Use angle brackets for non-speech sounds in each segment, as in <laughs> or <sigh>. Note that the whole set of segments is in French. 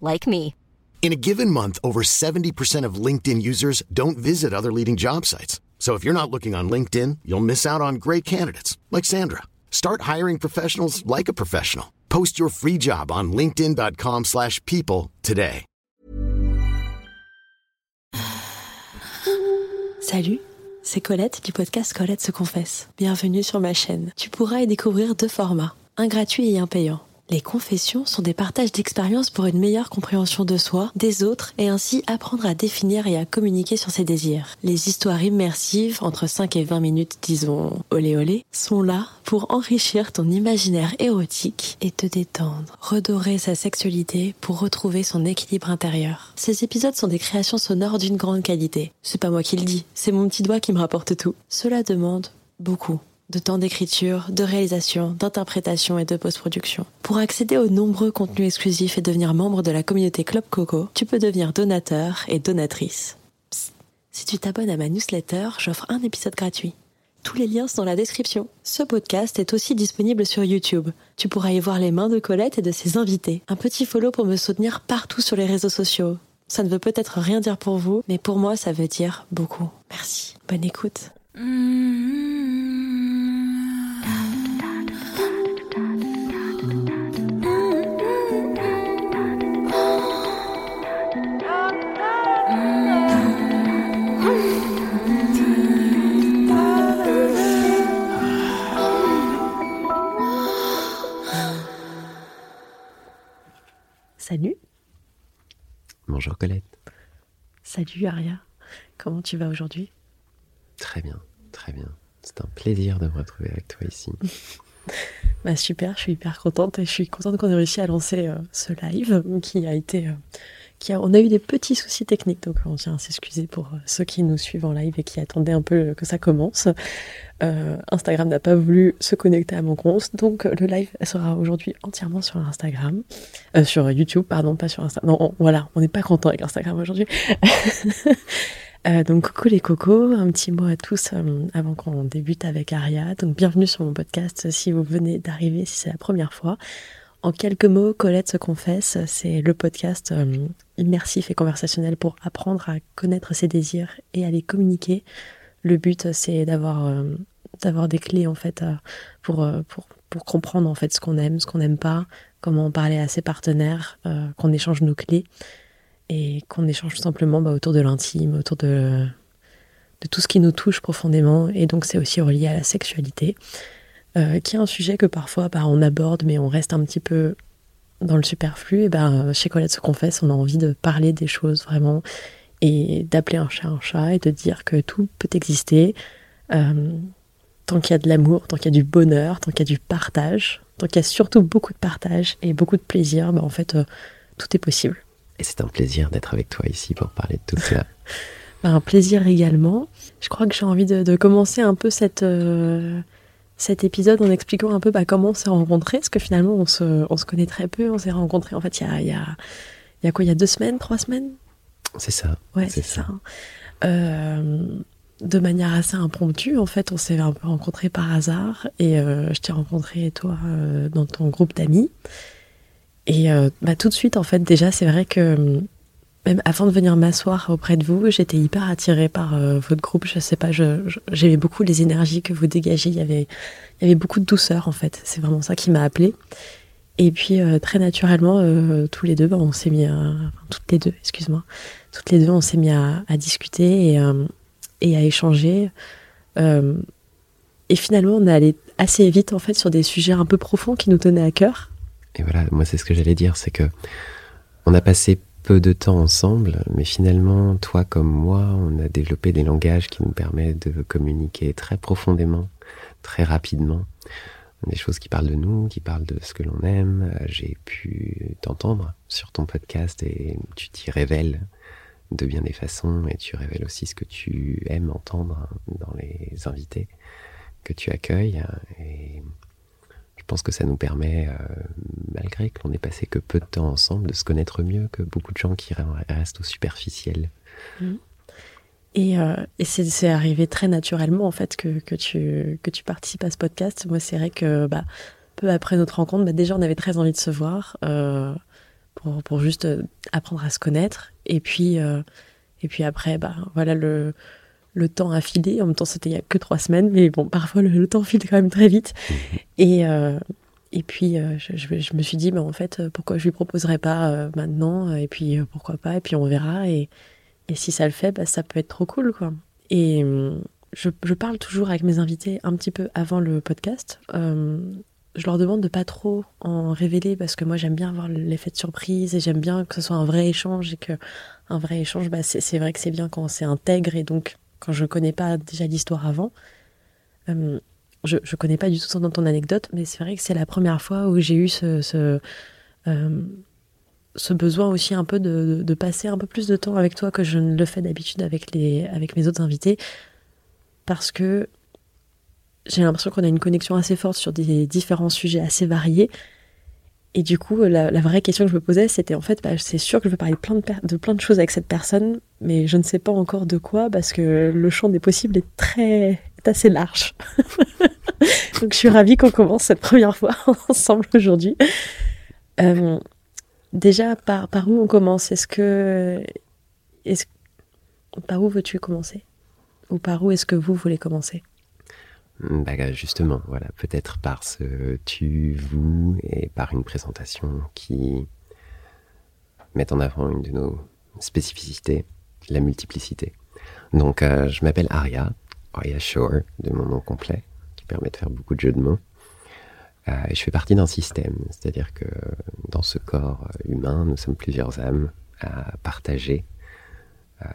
like me. In a given month, over 70% of LinkedIn users don't visit other leading job sites. So if you're not looking on LinkedIn, you'll miss out on great candidates like Sandra. Start hiring professionals like a professional. Post your free job on linkedin.com/people slash people today. <sighs> Salut, c'est Colette du podcast Colette se confesse. Bienvenue sur ma chaîne. Tu pourras y découvrir deux formats, un gratuit et un payant. Les confessions sont des partages d'expériences pour une meilleure compréhension de soi, des autres et ainsi apprendre à définir et à communiquer sur ses désirs. Les histoires immersives, entre 5 et 20 minutes, disons olé olé, sont là pour enrichir ton imaginaire érotique et te détendre, redorer sa sexualité pour retrouver son équilibre intérieur. Ces épisodes sont des créations sonores d'une grande qualité. C'est pas moi qui le dis, c'est mon petit doigt qui me rapporte tout. Cela demande beaucoup de temps d'écriture, de réalisation, d'interprétation et de post-production. Pour accéder aux nombreux contenus exclusifs et devenir membre de la communauté Club Coco, tu peux devenir donateur et donatrice. Psst. Si tu t'abonnes à ma newsletter, j'offre un épisode gratuit. Tous les liens sont dans la description. Ce podcast est aussi disponible sur YouTube. Tu pourras y voir les mains de Colette et de ses invités. Un petit follow pour me soutenir partout sur les réseaux sociaux. Ça ne veut peut-être rien dire pour vous, mais pour moi ça veut dire beaucoup. Merci. Bonne écoute. Salut. Bonjour Colette. Salut Aria. Comment tu vas aujourd'hui? Très bien, très bien. C'est un plaisir de me retrouver avec toi ici. <laughs> Bah super, je suis hyper contente et je suis contente qu'on ait réussi à lancer euh, ce live qui a été... euh, on a eu des petits soucis techniques, donc on tient à s'excuser pour euh, ceux qui nous suivent en live et qui attendaient un peu que ça commence. Euh, Instagram n'a pas voulu se connecter à mon compte, donc euh, le live sera aujourd'hui entièrement sur Instagram, sur YouTube, pardon, pas sur Instagram. Non, on- voilà, on n'est pas content avec Instagram aujourd'hui. <laughs> Donc coucou les cocos, un petit mot à tous avant qu'on débute avec Aria. Donc bienvenue sur mon podcast si vous venez d'arriver, si c'est la première fois. En quelques mots, Colette se confesse, c'est le podcast euh, immersif et conversationnel pour apprendre à connaître ses désirs et à les communiquer. Le but, c'est d'avoir euh, d'avoir des clés en fait euh, pour, pour pour comprendre en fait ce qu'on aime, ce qu'on n'aime pas, comment en parler à ses partenaires, qu'on échange nos clés et qu'on échange tout simplement bah, autour de l'intime, autour de de tout ce qui nous touche profondément. Et donc c'est aussi relié à la sexualité, euh, qui est un sujet que parfois bah, on aborde, mais on reste un petit peu dans le superflu. Et ben chez Colette se confesse, on a envie de parler des choses vraiment et d'appeler un chat un chat et de dire que tout peut exister euh, tant qu'il y a de l'amour, tant qu'il y a du bonheur, tant qu'il y a du partage, tant qu'il y a surtout beaucoup de partage et beaucoup de plaisir. Bah, en fait, euh, tout est possible. Et c'est un plaisir d'être avec toi ici pour parler de tout cela. <laughs> Bah, un plaisir également. Je crois que j'ai envie de, de commencer un peu cette, euh, cet épisode en expliquant un peu bah, comment on s'est rencontrés, parce que finalement on se, on se connaît très peu. On s'est rencontrés en fait il y a, y, a, y a quoi Il y a deux semaines, trois semaines? C'est ça. Ouais, c'est ça. Euh, de manière assez impromptue, en fait, on s'est un peu rencontrés par hasard et euh, je t'ai rencontré toi euh, dans ton groupe d'amis. Et bah, tout de suite, en fait, déjà, c'est vrai que avant de venir m'asseoir auprès de vous, j'étais hyper attirée par euh, votre groupe. Je sais pas, j'aimais beaucoup les énergies que vous dégagez. Il y avait, il y avait beaucoup de douceur en fait. C'est vraiment ça qui m'a appelée. Et puis euh, très naturellement, euh, tous les deux, bah, on s'est mis, à, toutes les deux, excuse-moi, toutes les deux, on s'est mis à, discuter et, et, à échanger. et finalement, on est allé assez vite en fait sur des sujets un peu profonds qui nous tenaient à cœur. Et voilà, moi c'est ce que j'allais dire, c'est que on a passé peu de temps ensemble, mais finalement, toi comme moi, on a développé des langages qui nous permettent de communiquer très profondément, très rapidement. Des choses qui parlent de nous, qui parlent de ce que l'on aime. J'ai pu t'entendre sur ton podcast et tu t'y révèles de bien des façons et tu révèles aussi ce que tu aimes entendre dans les invités que tu accueilles. Je pense que ça nous permet, euh, malgré que l'on ait passé que peu de temps ensemble, de se connaître mieux que beaucoup de gens qui restent au superficiel. Mm. Et, euh, c'est arrivé très naturellement, en fait, que, que, tu, que tu participes à ce podcast. Moi, c'est vrai que bah, peu après notre rencontre, bah, déjà, on avait très envie de se voir euh, pour, pour, juste apprendre à se connaître. Et puis, et puis après, bah, voilà, le, le temps a filé. En même temps, c'était il y a que trois semaines, mais bon, parfois le, temps file quand même très vite. Mhm. Et, euh, et puis, euh, je, me suis dit, bah, en fait, pourquoi je lui proposerais pas euh, maintenant Et puis, pourquoi pas Et puis, on verra. Et, et si ça le fait, bah, ça peut être trop cool, quoi. Et je, je, parle toujours avec mes invités un petit peu avant le podcast. je leur demande de pas trop en révéler parce que moi j'aime bien avoir l'effet de surprise et j'aime bien que ce soit un vrai échange et que un vrai échange, bah, c'est vrai que c'est bien quand c'est intègre et donc quand je ne connais pas déjà l'histoire avant. Euh, je ne connais pas du tout dans ton anecdote, mais c'est vrai que c'est la première fois où j'ai eu ce, euh, besoin aussi un peu de, passer un peu plus de temps avec toi que je ne le fais d'habitude avec, avec mes autres invités, parce que j'ai l'impression qu'on a une connexion assez forte sur des différents sujets assez variés, et du coup, la, vraie question que je me posais, c'était en fait, bah, c'est sûr que je veux parler de plein de, choses avec cette personne, mais je ne sais pas encore de quoi parce que le champ des possibles est très, est assez large. <laughs> Donc, je suis ravie qu'on commence cette première fois <laughs> ensemble aujourd'hui. Euh, déjà, par, où on commence? Est-ce que, par où veux-tu commencer? Ou par où est-ce que vous voulez commencer? Bah, justement, voilà, peut-être par ce tu, vous et par une présentation qui met en avant une de nos spécificités, la multiplicité. Donc, euh, je m'appelle Aria, Aria Shore, de mon nom complet, qui permet de faire beaucoup de jeux de mots. Euh, je fais partie d'un système, c'est-à-dire que dans ce corps humain, nous sommes plusieurs âmes à partager euh,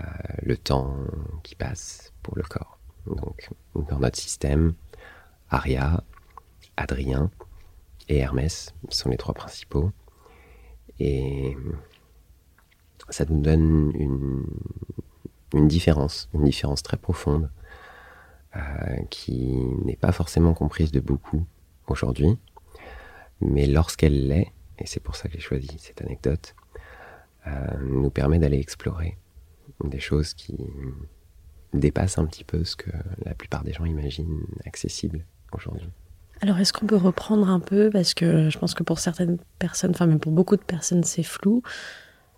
le temps qui passe pour le corps. Donc, dans notre système, Aria, Adrien et Hermès sont les trois principaux. Et ça nous donne une, différence, une différence très profonde euh, qui n'est pas forcément comprise de beaucoup aujourd'hui. Mais lorsqu'elle l'est, et c'est pour ça que j'ai choisi cette anecdote, euh, nous permet d'aller explorer des choses qui dépasse un petit peu ce que la plupart des gens imaginent accessible aujourd'hui. Alors, est-ce qu'on peut reprendre un peu, parce que je pense que pour certaines personnes, enfin même pour beaucoup de personnes, c'est flou.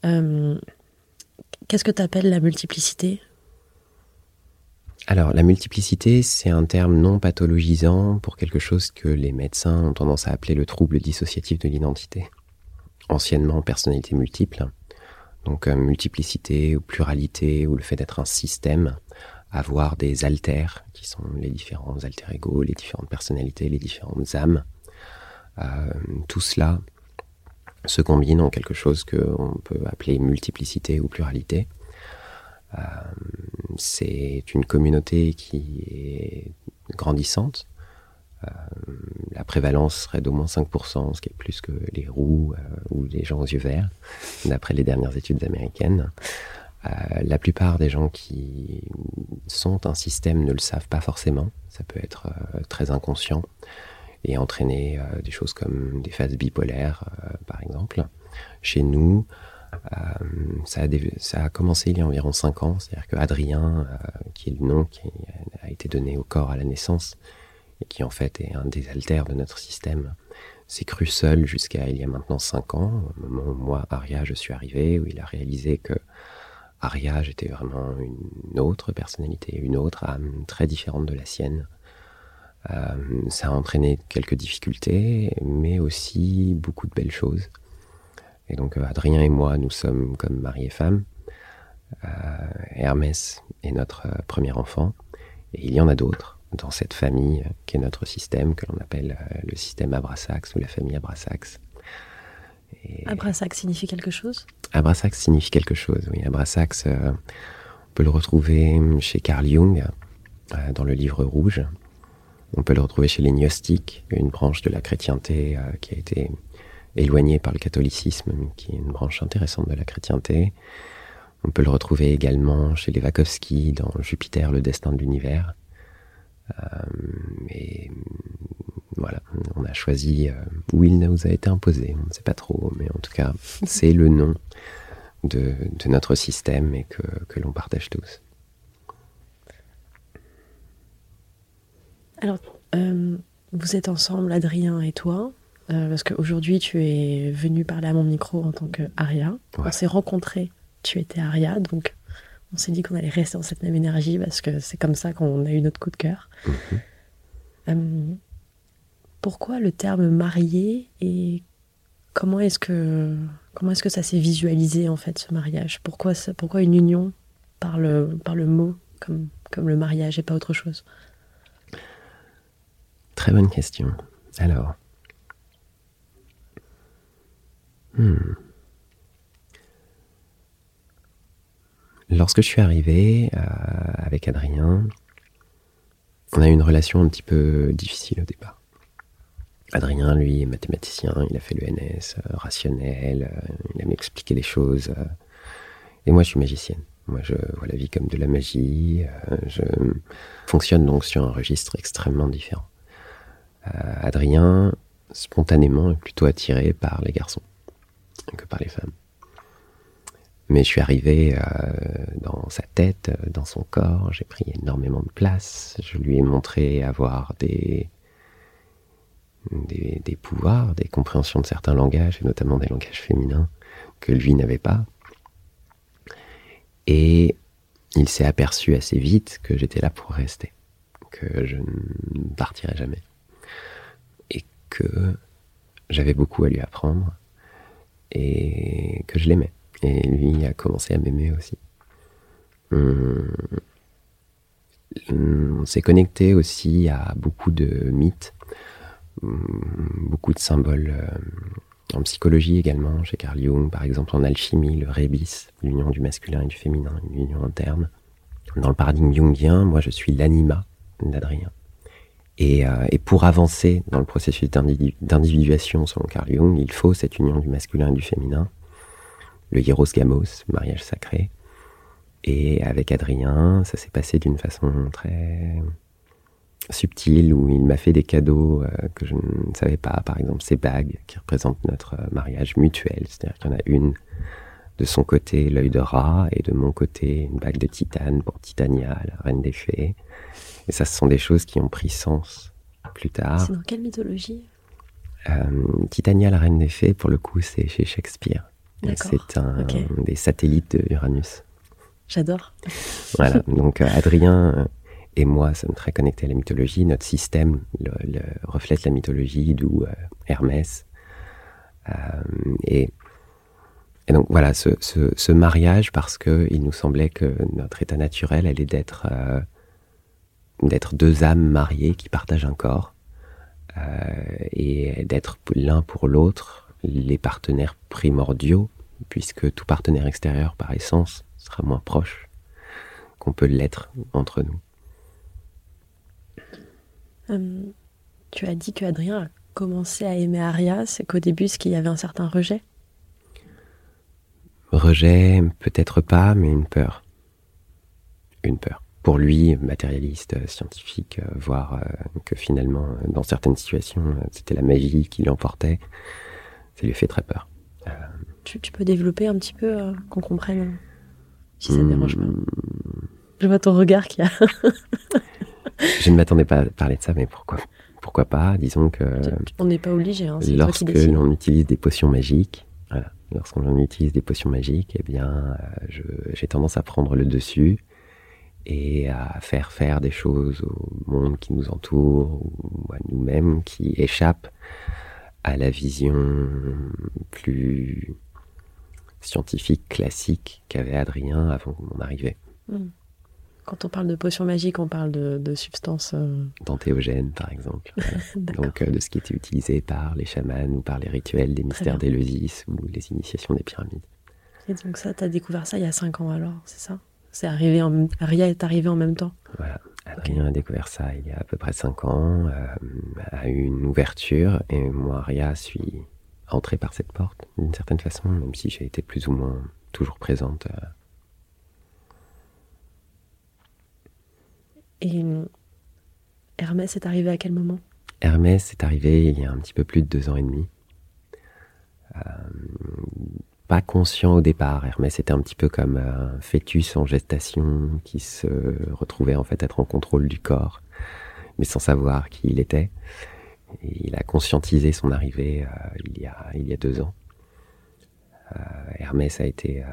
Euh, qu'est-ce que tu appelles la multiplicité? Alors, la multiplicité, c'est un terme non pathologisant pour quelque chose que les médecins ont tendance à appeler le trouble dissociatif de l'identité. Anciennement, personnalité multiple. Donc, euh, multiplicité ou pluralité ou le fait d'être un système avoir des alters, qui sont les différents alter ego, les différentes personnalités, les différentes âmes. Euh, tout cela se combine en quelque chose qu'on peut appeler multiplicité ou pluralité. Euh, c'est une communauté qui est grandissante. Euh, la prévalence serait d'au moins 5%, ce qui est plus que les roues ou les gens aux yeux verts, d'après les dernières études américaines. Euh, la plupart des gens qui sont un système ne le savent pas forcément. Ça peut être euh, très inconscient et entraîner euh, des choses comme des phases bipolaires, par exemple. Chez nous, ça a, ça, a commencé il y a environ 5 ans. C'est-à-dire que Adrien, qui est le nom qui a été donné au corps à la naissance, qui en fait est un des altères de notre système, s'est cru seul jusqu'à il y a maintenant cinq ans, au moment où moi, Aria, je suis arrivé, où il a réalisé que Aria, j'étais vraiment une autre personnalité, une autre âme très différente de la sienne. Euh, ça a entraîné quelques difficultés, mais aussi beaucoup de belles choses. Et donc euh, Adrien et moi, nous sommes comme mari et femme. Euh, Hermès est notre premier enfant, et il y en a d'autres dans cette famille qui est notre système, que l'on appelle le système Abrasax ou la famille Abrasax. Abrasax signifie quelque chose? Abrasax signifie quelque chose, oui. Abrasax, on peut le retrouver chez Carl Jung, dans le livre rouge. On peut le retrouver chez les gnostiques, une branche de la chrétienté euh, qui a été éloignée par le catholicisme, qui est une branche intéressante de la chrétienté. On peut le retrouver également chez les Vakovsky dans Jupiter, le destin de l'univers. Euh, et voilà, on a choisi euh, où il nous a été imposé. On ne sait pas trop, mais en tout cas, <laughs> c'est le nom de, notre système et que, que l'on partage tous. Alors, euh, vous êtes ensemble, Adrien et toi, euh, parce qu'aujourd'hui, tu es venu parler à mon micro en tant qu'Aria. On s'est rencontrés, tu étais Aria, donc on s'est dit qu'on allait rester dans cette même énergie parce que c'est comme ça qu'on a eu notre coup de cœur. Mhm. Euh, pourquoi le terme marié et comment est-ce que comment est-ce que ça s'est visualisé en fait ce mariage? Pourquoi pourquoi une union par le par le mot comme comme le mariage et pas autre chose? Très bonne question. Alors. Hmm. Lorsque je suis arrivé euh, avec Adrien, on a eu une relation un petit peu difficile au départ. Adrien, lui, est mathématicien, il a fait l'ENS, euh, rationnel, euh, il aime expliquer les choses. et moi, je suis magicienne. Moi, je vois la vie comme de la magie. je fonctionne donc sur un registre extrêmement différent. Euh, Adrien, spontanément, est plutôt attiré par les garçons que par les femmes. Mais je suis arrivé euh, dans sa tête, dans son corps, j'ai pris énormément de place, je lui ai montré avoir des, des, des, pouvoirs, des compréhensions de certains langages, et notamment des langages féminins, que lui n'avait pas. Et il s'est aperçu assez vite que j'étais là pour rester, que je ne partirais jamais que j'avais beaucoup à lui apprendre et que je l'aimais. Et lui a commencé à m'aimer aussi. On, s'est connecté aussi à beaucoup de mythes, beaucoup de symboles euh, en psychologie également, chez Carl Jung, par exemple en alchimie, le rébis, l'union du masculin et du féminin, une union interne. Dans le paradigme jungien, moi je suis l'anima d'Adrien. Euh, et, pour avancer dans le processus d'individuation selon Carl Jung, il faut cette union du masculin et du féminin, le hieros gamos, mariage sacré. Et avec Adrien, ça s'est passé d'une façon très subtile, où il m'a fait des cadeaux euh, que je ne savais pas, par exemple ces bagues qui représentent notre euh, mariage mutuel, c'est-à-dire qu'il y en a une de son côté l'œil de rat et de mon côté une bague de titane pour Titania, la reine des fées. Et ça, ce sont des choses qui ont pris sens plus tard. C'est dans quelle mythologie? Euh, Titania, la reine des fées, pour le coup, c'est chez Shakespeare. C'est un des satellites de Uranus. J'adore. Voilà, <laughs> donc euh, Adrien euh, et moi sommes très connectés à la mythologie. Notre système le, reflète la mythologie, d'où Hermès. et, et, donc voilà, ce, ce, mariage, parce qu'il nous semblait que notre état naturel allait d'être d'être deux âmes mariées qui partagent un corps euh, et d'être l'un pour l'autre les partenaires primordiaux, puisque tout partenaire extérieur par essence sera moins proche qu'on peut l'être entre nous. Euh, tu as dit que Adrien a commencé à aimer Aria, c'est qu'au début, ce qu'il y avait un certain rejet? Rejet, peut-être pas, mais une peur. Une peur pour lui, matérialiste, euh, scientifique, euh, voir que finalement, dans certaines situations, c'était la magie qui l'emportait, ça lui fait très peur. Tu, peux développer un petit peu, qu'on comprenne, si ça ne dérange pas. Je vois ton regard qui a... <laughs> je ne m'attendais pas à parler de ça, mais pourquoi, pourquoi pas? Disons que. On n'est pas obligé. Hein, lorsque l'on utilise des potions magiques, voilà, lorsqu'on utilise des potions magiques, eh bien, j'ai tendance à prendre le dessus et à faire faire des choses au monde qui nous entoure ou à nous-mêmes qui échappent à la vision plus scientifique classique qu'avait Adrien avant mon arrivée. Hmm. Quand on parle de potions magiques, on parle de, substances... Euh... par exemple. <laughs> Donc euh, de ce qui était utilisé par les chamans ou par les rituels des mystères d'Éleusis ou les initiations des pyramides. Et donc ça, tu as découvert ça il y a 5 ans alors, c'est ça? C'est arrivé en... Aria est arrivé en même temps? Voilà. Adrien a découvert ça il y a à peu près 5 ans, euh, a eu une ouverture, et moi, Aria, suis entré par cette porte, d'une certaine façon, même si j'ai été plus ou moins toujours présente. Euh, Et Hermès est arrivé à quel moment? Hermès est arrivé il y a un petit peu plus de deux ans et demi. Euh, pas conscient au départ. Hermès était un petit peu comme un fœtus en gestation qui se retrouvait en fait être en contrôle du corps, mais sans savoir qui il était. Il a conscientisé son arrivée euh, il, y a, deux ans. Euh, Hermès a été euh,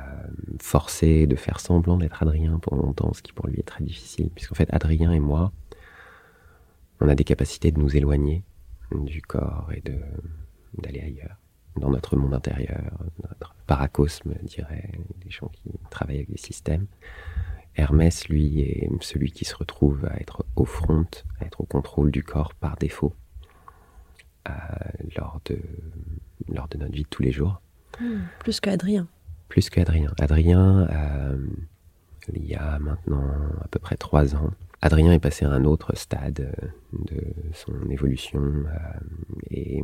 forcé de faire semblant d'être Adrien pendant longtemps, ce qui pour lui est très difficile, puisqu'en fait Adrien et moi, on a des capacités de nous éloigner du corps et d'aller ailleurs, dans notre monde intérieur, notre paracosme, dirait les gens qui travaillent avec des systèmes. Hermès, lui, est celui qui se retrouve à être au front, à être au contrôle du corps par défaut, lors, de, lors de notre vie de tous les jours. Hmm. plus qu'Adrien. Plus qu'Adrien. Adrien, euh, il y a maintenant à peu près trois ans, Adrien est passé à un autre stade euh, de son évolution euh, et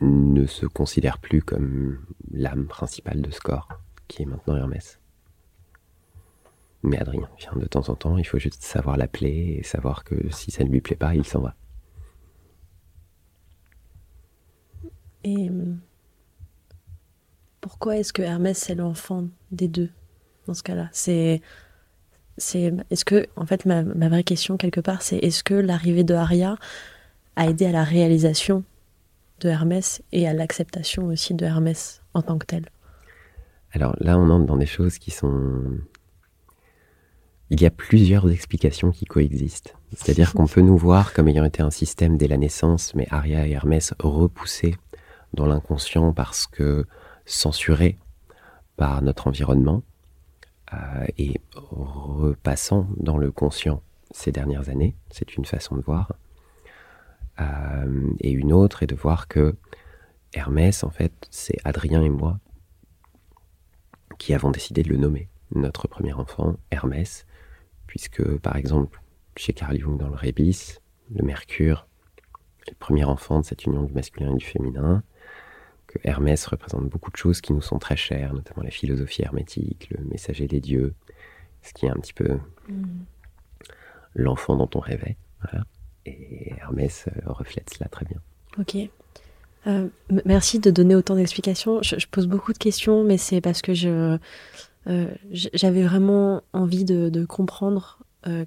ne se considère plus comme l'âme principale de ce corps, qui est maintenant Hermès. Mais Adrien vient de temps en temps, il faut juste savoir l'appeler et savoir que si ça ne lui plaît pas, il s'en va. Et pourquoi est-ce que Hermès c'est l'enfant des deux dans ce cas-là? C'est c'est est-ce que en fait ma, vraie question quelque part c'est est-ce que l'arrivée de Aria a aidé à la réalisation de Hermès et à l'acceptation aussi de Hermès en tant que tel Alors là on entre dans des choses qui sont il y a plusieurs explications qui coexistent. C'est-à-dire qu'on peut nous voir comme ayant été un système dès la naissance, mais Aria et Hermès repoussés dans l'inconscient parce que censurés par notre environnement euh, et repassant dans le conscient ces dernières années. C'est une façon de voir. Euh, et une autre est de voir que Hermès, en fait, c'est Adrien et moi qui avons décidé de le nommer. Notre premier enfant, Hermès, puisque par exemple, chez Carl Jung dans le Rébis, le Mercure, le premier enfant de cette union du masculin et du féminin, Hermès représente beaucoup de choses qui nous sont très chères, notamment la philosophie hermétique, le messager des dieux, ce qui est un petit peu mm. l'enfant dont on rêvait. Et Hermès euh, reflète cela très bien. Ok. Euh, merci de donner autant d'explications. Je, pose beaucoup de questions, mais c'est parce que je euh, j'avais vraiment envie de, comprendre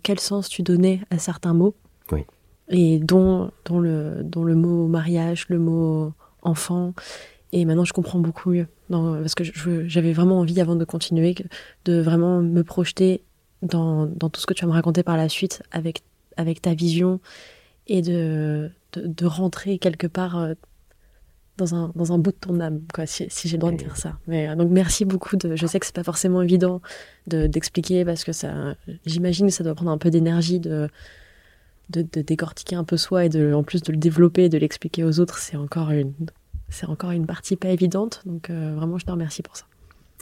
quel sens tu donnais à certains mots. Oui. Et dont, dont, le, dont le mot mariage, le mot enfant, et maintenant, je comprends beaucoup mieux. parce que j'avais vraiment envie, avant de continuer, de vraiment me projeter dans, tout ce que tu vas me raconter par la suite avec, avec ta vision et de, de, rentrer quelque part euh, dans un, dans un bout de ton âme, quoi, si, j'ai le droit de dire ça. Mais, euh, donc merci beaucoup. De, je sais que c'est pas forcément évident d'expliquer parce que ça, j'imagine que ça doit prendre un peu d'énergie de, de, de, décortiquer un peu soi et de, en plus de le développer et de l'expliquer aux autres. C'est encore une c'est encore une partie pas évidente. Donc euh, vraiment, je te remercie pour ça.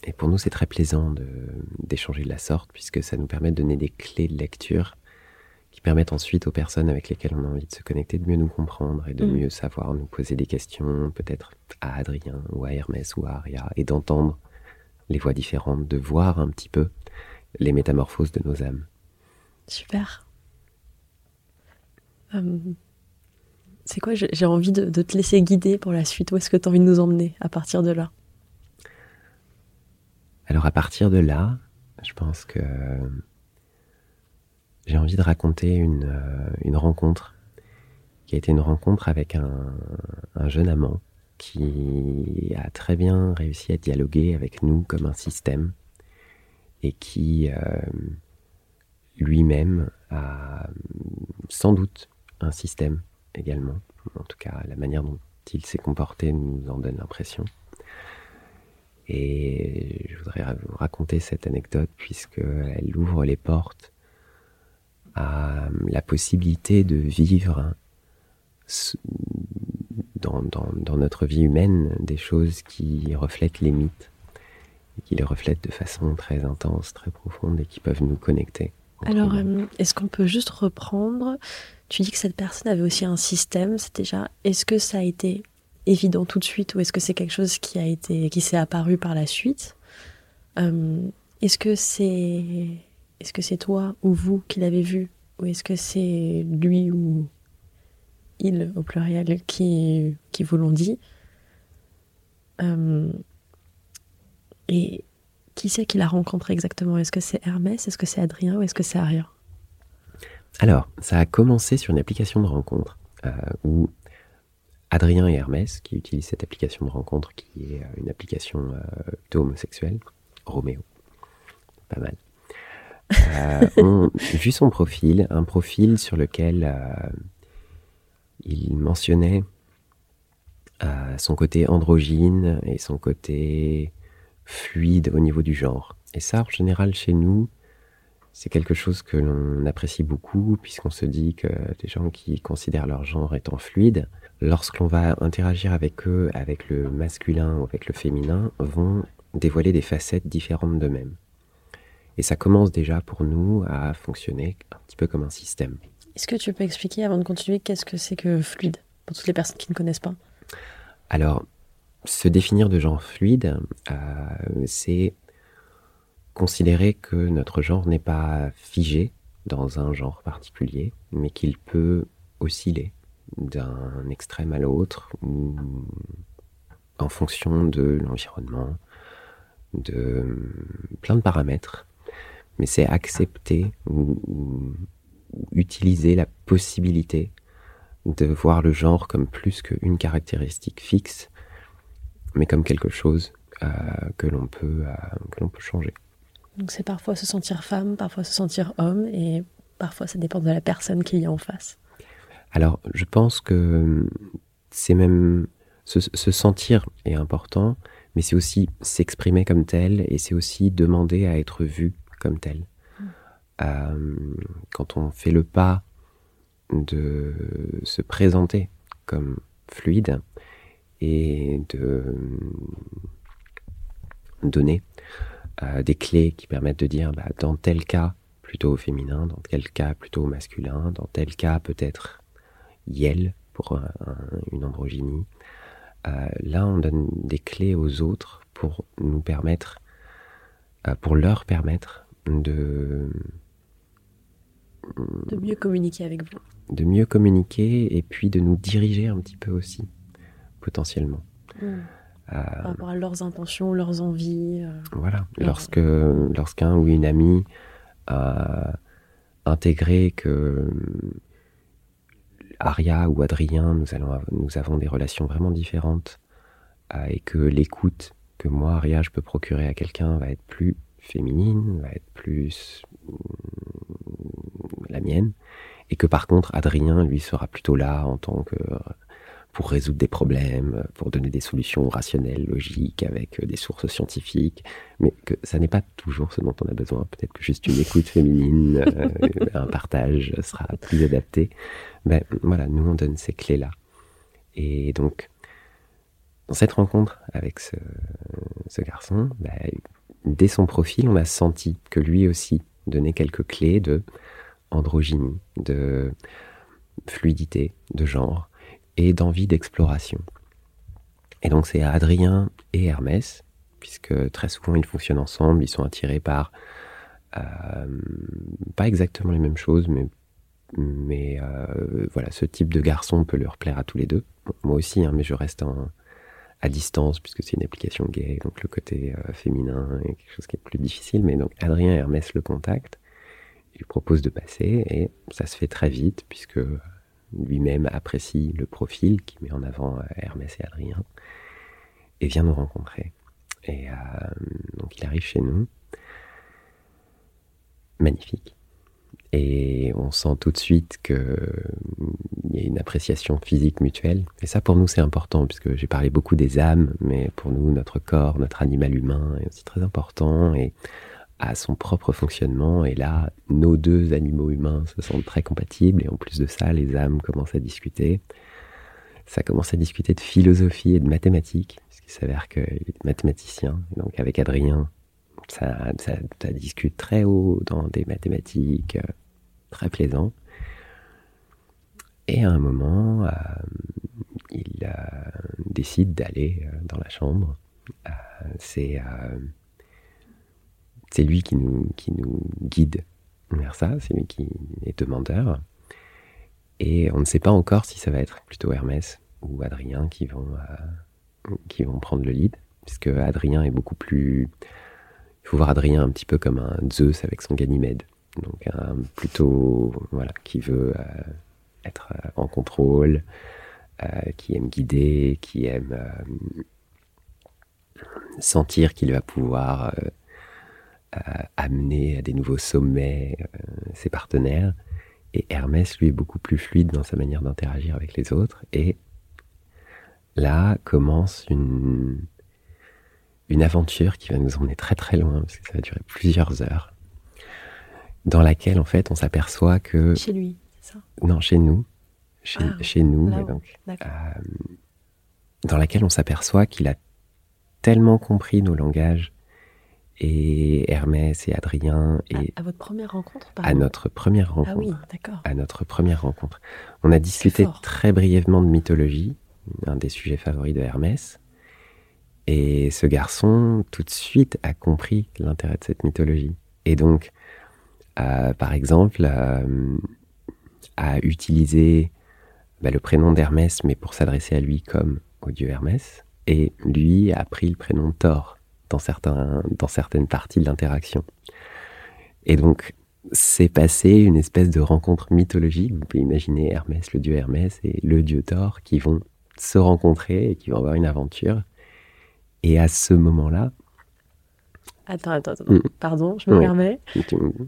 Et pour nous, c'est très plaisant d'échanger de, la sorte, puisque ça nous permet de donner des clés de lecture qui permettent ensuite aux personnes avec lesquelles on a envie de se connecter de mieux nous comprendre et de mm. mieux savoir nous poser des questions, peut-être à Adrien ou à Hermès ou à Aria, et d'entendre les voix différentes, de voir un petit peu les métamorphoses de nos âmes. Super. Euh, c'est quoi J'ai envie de, te laisser guider pour la suite. Où est-ce que tu as envie de nous emmener à partir de là? Alors à partir de là, je pense que j'ai envie de raconter une, euh, rencontre qui a été une rencontre avec un, jeune amant qui a très bien réussi à dialoguer avec nous comme un système et qui euh, lui-même a sans doute un système également. En tout cas, la manière dont il s'est comporté nous en donne l'impression. Et je voudrais vous raconter cette anecdote puisqu'elle ouvre les portes à la possibilité de vivre dans, dans, notre vie humaine des choses qui reflètent les mythes, et qui les reflètent de façon très intense, très profonde et qui peuvent nous connecter. Alors, euh, est-ce qu'on peut juste reprendre Tu dis que cette personne avait aussi un système, c'est déjà. Est-ce que ça a été évident tout de suite ou est-ce que c'est quelque chose qui a été qui s'est apparu par la suite? Euh, Est-ce que c'est est-ce que c'est toi ou vous qui l'avez vu ou est-ce que c'est lui ou il au pluriel qui qui vous l'ont dit? Euh, Et qui c'est qui l'a rencontré exactement? Est-ce que c'est Hermès? Est-ce que c'est Adrien ou est-ce que c'est Aria? Alors, ça a commencé sur une application de rencontre euh, où Adrien et Hermès, qui utilisent cette application de rencontre, qui est euh, une application euh, plutôt homosexuelle, Roméo, pas mal, euh, ont <laughs> vu son profil, un profil sur lequel il mentionnait son côté androgyne et son côté fluide au niveau du genre. Et ça, en général, chez nous, c'est quelque chose que l'on apprécie beaucoup, puisqu'on se dit que des gens qui considèrent leur genre étant fluide, lorsqu'on va interagir avec eux, avec le masculin ou avec le féminin, vont dévoiler des facettes différentes d'eux-mêmes. Et ça commence déjà pour nous à fonctionner un petit peu comme un système. Est-ce que tu peux expliquer, avant de continuer, qu'est-ce que c'est que fluide, pour toutes les personnes qui ne connaissent pas? Alors, se définir de genre fluide, euh, c'est considérer que notre genre n'est pas figé dans un genre particulier, mais qu'il peut osciller d'un extrême à l'autre, en fonction de l'environnement, de plein de paramètres. Mais c'est accepter ou, utiliser la possibilité de voir le genre comme plus qu'une caractéristique fixe, mais comme quelque chose euh, euh, que l'on peut changer. Donc c'est parfois se sentir femme, parfois se sentir homme, et parfois ça dépend de la personne qui est en face. Alors, je pense que c'est même se, sentir est important, mais c'est aussi s'exprimer comme tel et c'est aussi demander à être vu comme tel. Mm. Euh, quand on fait le pas de se présenter comme fluide et de donner euh, des clés qui permettent de dire bah, dans tel cas plutôt au féminin, dans tel cas plutôt au masculin, dans tel cas peut-être Yel pour une androgynie. Euh, là, on donne des clés aux autres pour nous permettre, euh, pour leur permettre de de mieux communiquer avec vous. De mieux communiquer et puis de nous diriger un petit peu aussi, potentiellement. Hmm. Euh, Par rapport à leurs intentions, leurs envies. voilà. Lorsque lorsqu'un ou une amie a intégré que Aria ou Adrien, nous, allons, nous avons des relations vraiment différentes euh, et que l'écoute que moi, Aria, je peux procurer à quelqu'un va être plus féminine, va être plus mm, la mienne, et que par contre, Adrien, lui, sera plutôt là en tant que pour résoudre des problèmes, pour donner des solutions rationnelles, logiques, avec euh, des sources scientifiques, mais que ça n'est pas toujours ce dont on a besoin. Peut-être que juste une écoute féminine, euh, <laughs> un partage sera plus adapté. Ben voilà, nous on donne ces clés-là. Et donc, dans cette rencontre avec ce, garçon, ben, dès son profil, on a senti que lui aussi donnait quelques clés de androgynie, de fluidité, de genre et d'envie d'exploration. Et donc c'est Adrien et Hermès, puisque très souvent ils fonctionnent ensemble, ils sont attirés par euh, pas exactement les mêmes choses, mais, mais euh, voilà, ce type de garçon peut leur plaire à tous les deux. Moi aussi, hein, mais je reste à distance puisque c'est une application gay, donc le côté euh, féminin est quelque chose qui est plus difficile. Mais donc Adrien et Hermès le contactent, ils lui proposent de passer et ça se fait très vite puisque lui-même apprécie le profil qui met en avant Hermès et Adrien et vient nous rencontrer. Et donc il arrive chez nous. Magnifique. Et on sent tout de suite qu'il y a une appréciation physique mutuelle. Et ça, pour nous, c'est important, puisque j'ai parlé beaucoup des âmes, mais pour nous, notre corps, notre animal humain est aussi très important a son propre fonctionnement. Et là, nos deux animaux humains se sentent très compatibles. Et en plus de ça, les âmes commencent à discuter. Ça commence à discuter de philosophie et de mathématiques, puisqu'il s'avère qu'il est mathématicien. Donc, avec Adrien, ça, discute très haut dans des mathématiques, euh, très plaisant. Et à un moment, euh, il euh, décide d'aller dans la chambre. c'est c'est lui qui nous, guide vers ça, c'est lui qui est demandeur. Et on ne sait pas encore si ça va être plutôt Hermès ou Adrien qui vont, qui vont prendre le lead, puisque Adrien est beaucoup plus... Il faut voir Adrien un petit peu comme un Zeus avec son Ganymède donc un plutôt voilà qui veut euh, être euh, en contrôle, euh, qui aime guider, qui aime sentir qu'il va pouvoir amener à des nouveaux sommets ses partenaires. Et Hermès, lui, est beaucoup plus fluide dans sa manière d'interagir avec les autres. Et là commence une, une aventure qui va nous emmener très très loin, parce que ça va durer plusieurs heures dans laquelle en fait on s'aperçoit que chez lui, c'est ça? Non, chez nous, chez, ah, chez nous, donc, euh, dans laquelle on s'aperçoit qu'il a tellement compris nos langages et Hermès et Adrien et à, votre première rencontre à notre première rencontre. ah oui d'accord. À notre première rencontre. On a discuté très brièvement de mythologie un des sujets favoris de Hermès. Et ce garçon tout de suite a compris l'intérêt de cette mythologie. Et donc par exemple, à utiliser bah, le prénom d'Hermès, mais pour s'adresser à lui comme au dieu Hermès. Et lui a pris le prénom de Thor dans, certains, dans certaines parties de l'interaction. Et donc, c'est passé une espèce de rencontre mythologique. Vous pouvez imaginer Hermès, le dieu Hermès, et le dieu Thor qui vont se rencontrer et qui vont avoir une aventure. Et à ce moment-là, Attends, attends, attends. Mm. Pardon, je me permets.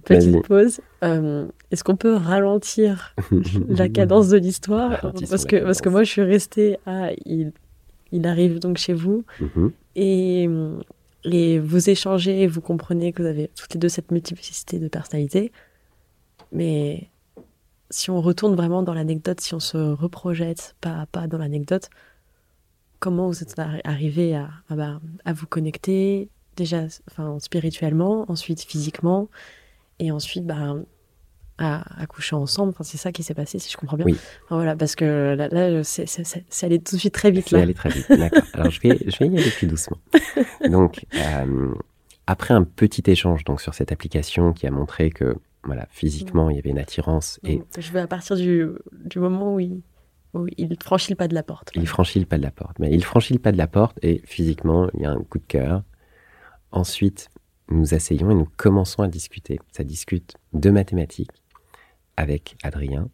Petite pause. Euh, est-ce qu'on peut ralentir <laughs> la cadence de l'histoire? Parce que parce que moi, je suis restée à il, il arrive donc chez vous mm-hmm. et et vous échangez, vous comprenez que vous avez toutes les deux cette multiplicité de personnalités. Mais si on retourne vraiment dans l'anecdote, si on se reprojette pas à pas dans l'anecdote, comment vous êtes arrivé à, à, bah, à vous connecter déjà enfin, spirituellement, ensuite physiquement, et ensuite bah, à, à coucher ensemble. Enfin, c'est ça qui s'est passé, si je comprends bien. Oui. voilà, parce que là, là c'est, allé tout de suite très vite. C'est allé très vite, d'accord. Alors, je vais, je vais y aller plus doucement. <laughs> Donc, euh, après un petit échange donc, sur cette application qui a montré que voilà, physiquement, il y avait une attirance. Et... Je vais à partir du, du moment où il, où il franchit le pas de la porte. Il franchit le pas de la porte. Mais il franchit le pas de la porte et physiquement, il y a un coup de cœur. Ensuite, nous asseyons et nous commençons à discuter. Ça discute de mathématiques avec Adrien,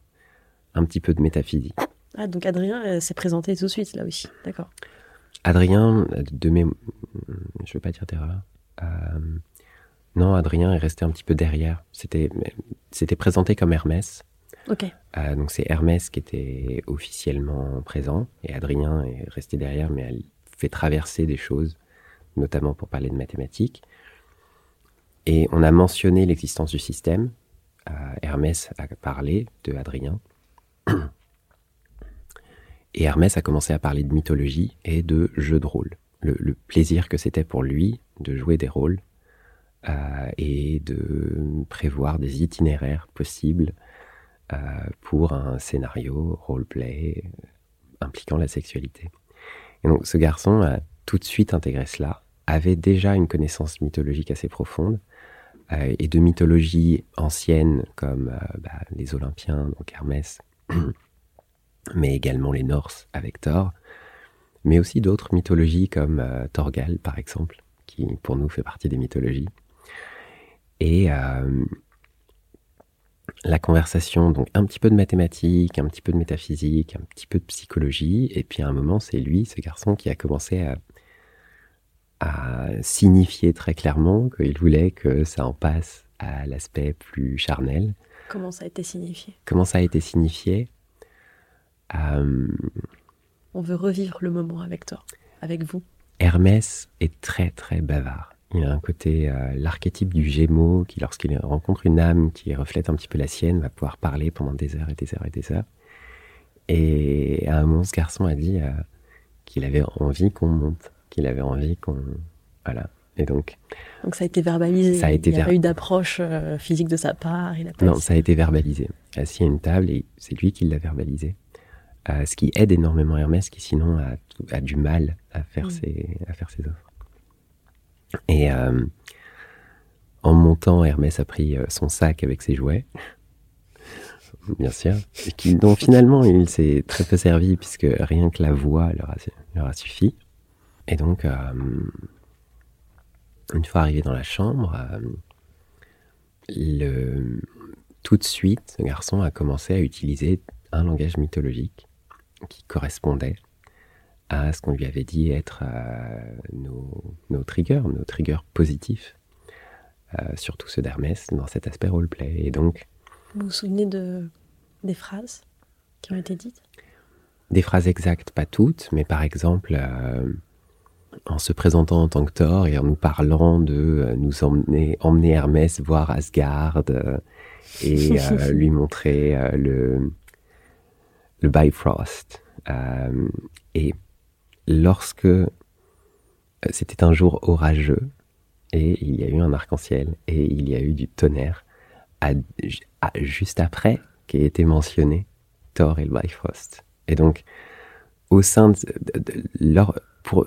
un petit peu de métaphysique. Ah, donc Adrien euh, s'est présenté tout de suite là aussi, d'accord. Adrien, de mes... Je veux pas dire d'erreur. Euh, non, Adrien est resté un petit peu derrière. C'était, c'était présenté comme Hermès. Ok. Euh, donc c'est Hermès qui était officiellement présent et Adrien est resté derrière, mais elle fait traverser des choses notamment pour parler de mathématiques. Et on a mentionné l'existence du système. Euh, Hermès a parlé de Adrien. <clears throat> Et Hermès a commencé à parler de mythologie et de jeux de rôle. Le, plaisir que c'était pour lui de jouer des rôles euh, et de prévoir des itinéraires possibles euh, pour un scénario roleplay impliquant la sexualité. Et donc ce garçon a tout de suite intégré cela, avait déjà une connaissance mythologique assez profonde, euh, et de mythologie ancienne comme euh, bah, les Olympiens, donc Hermès, <clears throat> mais également les Norses avec Thor, mais aussi d'autres mythologies comme euh, Thorgal par exemple, qui pour nous fait partie des mythologies. Et la conversation, donc un petit peu de mathématiques, un petit peu de métaphysique, un petit peu de psychologie, et puis à un moment, c'est lui, ce garçon, qui a commencé à, à signifier très clairement qu'il voulait que ça en passe à l'aspect plus charnel. Comment ça a été signifié? Comment ça a été signifié? Euh, On veut revivre le moment avec toi, avec vous. Hermès est très très bavard. Il a un côté, euh, l'archétype du Gémeaux, qui lorsqu'il rencontre une âme qui reflète un petit peu la sienne, va pouvoir parler pendant des heures et des heures et des heures. Et à un moment, ce garçon a dit euh, qu'il avait envie qu'on monte, qu'il avait envie qu'on... Voilà. Et donc, Donc ça a été verbalisé. Ça a été Il n'y a ver- pas eu d'approche euh, physique de sa part. Il a pas non, ça a été verbalisé. Assis à une table, et c'est lui qui l'a verbalisé. Euh, ce qui aide énormément Hermès, qui sinon a, du mal à faire, Mm. ses, à faire ses offres. Et euh, en montant, Hermès a pris son sac avec ses jouets, <laughs> bien sûr, dont finalement il s'est très peu servi, puisque rien que la voix leur a, leur a suffi. Et donc, euh, une fois arrivé dans la chambre, euh, le, tout de suite, ce garçon a commencé à utiliser un langage mythologique qui correspondait à ce qu'on lui avait dit être euh, nos, nos triggers, nos triggers positifs, surtout ceux d'Hermès, dans cet aspect roleplay. Et donc, Vous vous souvenez de, des phrases qui ont été dites? des phrases exactes, pas toutes, mais par exemple, en se présentant en tant que Thor et en nous parlant de euh, nous emmener, emmener Hermès voir Asgard euh, et <laughs> euh, lui montrer le, le Bifrost. Et lorsque c'était un jour orageux et il y a eu un arc-en-ciel et il y a eu du tonnerre, à- à- juste après qui a été mentionné Thor et le Bifrost. Et donc, au sein de, de- de leur, pour,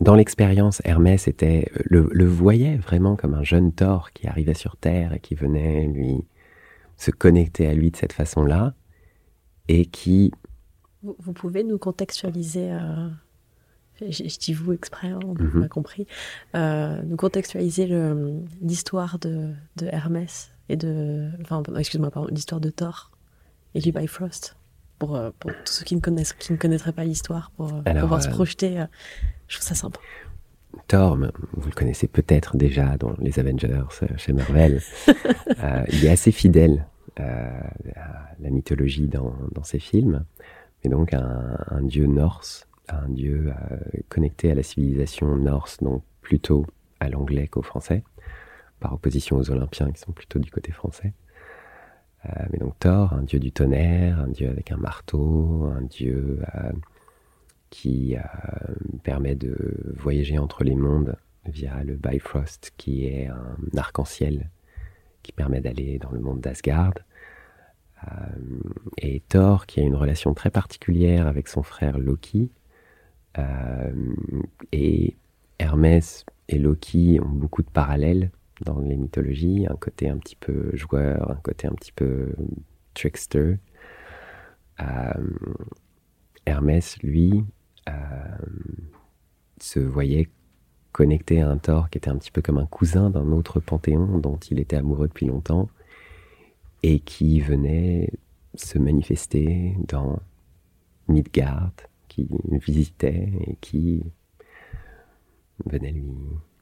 dans l'expérience, Hermès était, le, le voyait vraiment comme un jeune Thor qui arrivait sur Terre et qui venait lui se connecter à lui de cette façon-là et qui, vous, vous pouvez nous contextualiser euh, je, je dis vous exprès, hein, on Mhm. a compris. euh, nous contextualiser l'histoire de, de Hermès et de. Enfin, excuse-moi, pardon, l'histoire de Thor et du Bifrost. Pour, euh, pour tous ceux qui ne, connaissent, qui ne connaîtraient pas l'histoire, pour euh, Alors, pouvoir se euh, projeter. je trouve ça sympa. Thor, vous le connaissez peut-être déjà dans les Avengers chez Marvel, <laughs> euh, il est assez fidèle euh, à la mythologie dans, dans ses films, mais donc un, un dieu norse, un dieu connecté à la civilisation norse, donc plutôt à l'anglais qu'au français, par opposition aux Olympiens qui sont plutôt du côté français. Euh, mais donc Thor, un dieu du tonnerre, un dieu avec un marteau, un dieu euh, qui euh, permet de voyager entre les mondes via le Bifrost, qui est un arc-en-ciel qui permet d'aller dans le monde d'Asgard. Et Thor, qui a une relation très particulière avec son frère Loki. Et Hermès et Loki ont beaucoup de parallèles dans les mythologies, un côté un petit peu joueur, un côté un petit peu trickster. Euh, Hermès, lui, euh, se voyait connecté à un Thor qui était un petit peu comme un cousin d'un autre panthéon dont il était amoureux depuis longtemps et qui venait se manifester dans Midgard, qui visitait et qui venait lui,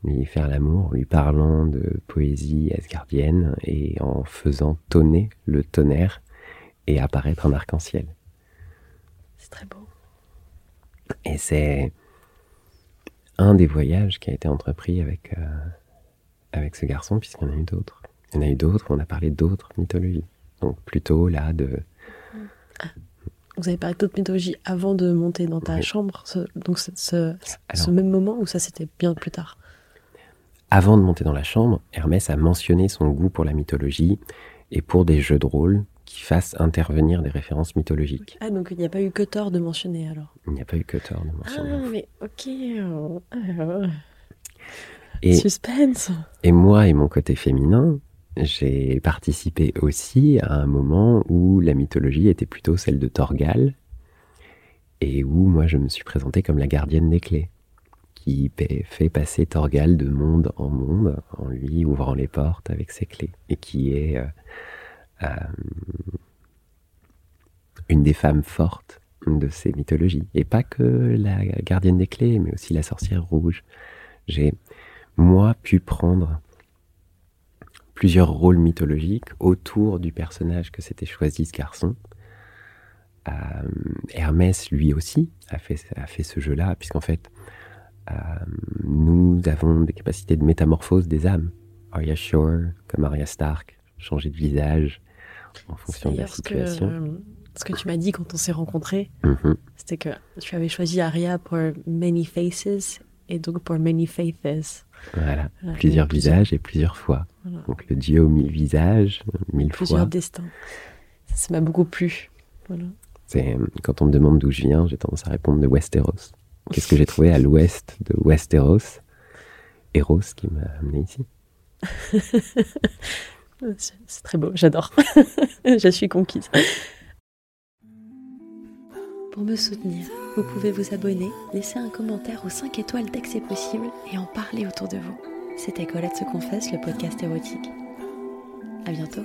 lui faire l'amour en lui parlant de poésie asgardienne et en faisant tonner le tonnerre et apparaître un arc-en-ciel. C'est très beau. Et c'est un des voyages qui a été entrepris avec, euh, avec ce garçon, puisqu'il y en a eu d'autres. Il y en a eu d'autres, on a parlé d'autres mythologies. Donc plutôt là de... Vous avez parlé d'autres mythologies avant de monter dans ta Oui. chambre. ce- donc ce, ce- ce Alors- même moment ou ça c'était bien plus tard? Avant de monter dans la chambre, Hermès a mentionné son goût pour la mythologie et pour des jeux de rôle qui fassent intervenir des références mythologiques. Ah donc il n'y a pas eu que tort de mentionner alors. Il n'y a pas eu que tort de Ah mentionner. mais ok. Et, <laughs> Suspense. et moi et mon côté féminin, j'ai participé aussi à un moment où la mythologie était plutôt celle de Thorgal et où moi je me suis présentée comme la gardienne des clés, qui fait passer Torgal de monde en monde en lui ouvrant les portes avec ses clés et qui est euh, euh, une des femmes fortes de ces mythologies. Et pas que la gardienne des clés, mais aussi la sorcière rouge. J'ai, moi, pu prendre plusieurs rôles mythologiques autour du personnage que s'était choisi ce garçon. Euh, Hermès, lui aussi, a fait, a fait ce jeu-là, puisqu'en fait, nous avons des capacités de métamorphose des âmes. Arya Shore, comme Arya Stark, changer de visage en fonction de la situation. Euh, ce que tu m'as dit quand on s'est rencontrés, Mhm. c'était que tu avais choisi Arya pour Many Faces et donc pour Many Faces. Voilà, Voilà, plusieurs plusieurs- visages et plusieurs fois. Voilà. Donc le dieu aux mille visages, mille Plusieurs fois. destins. Ça, ça m'a beaucoup plu. Voilà. C'est quand on me demande d'où je viens, j'ai tendance à répondre de Westeros. Qu'est-ce que j'ai trouvé à l'ouest de Westeros? Eros qui m'a amené ici. <laughs> C'est très beau, j'adore. <laughs> Je suis conquise. Pour me soutenir, vous pouvez vous abonner, laisser un commentaire ou 5 étoiles dès que c'est possible et en parler autour de vous. C'était Colette se confesse, le podcast érotique. À bientôt.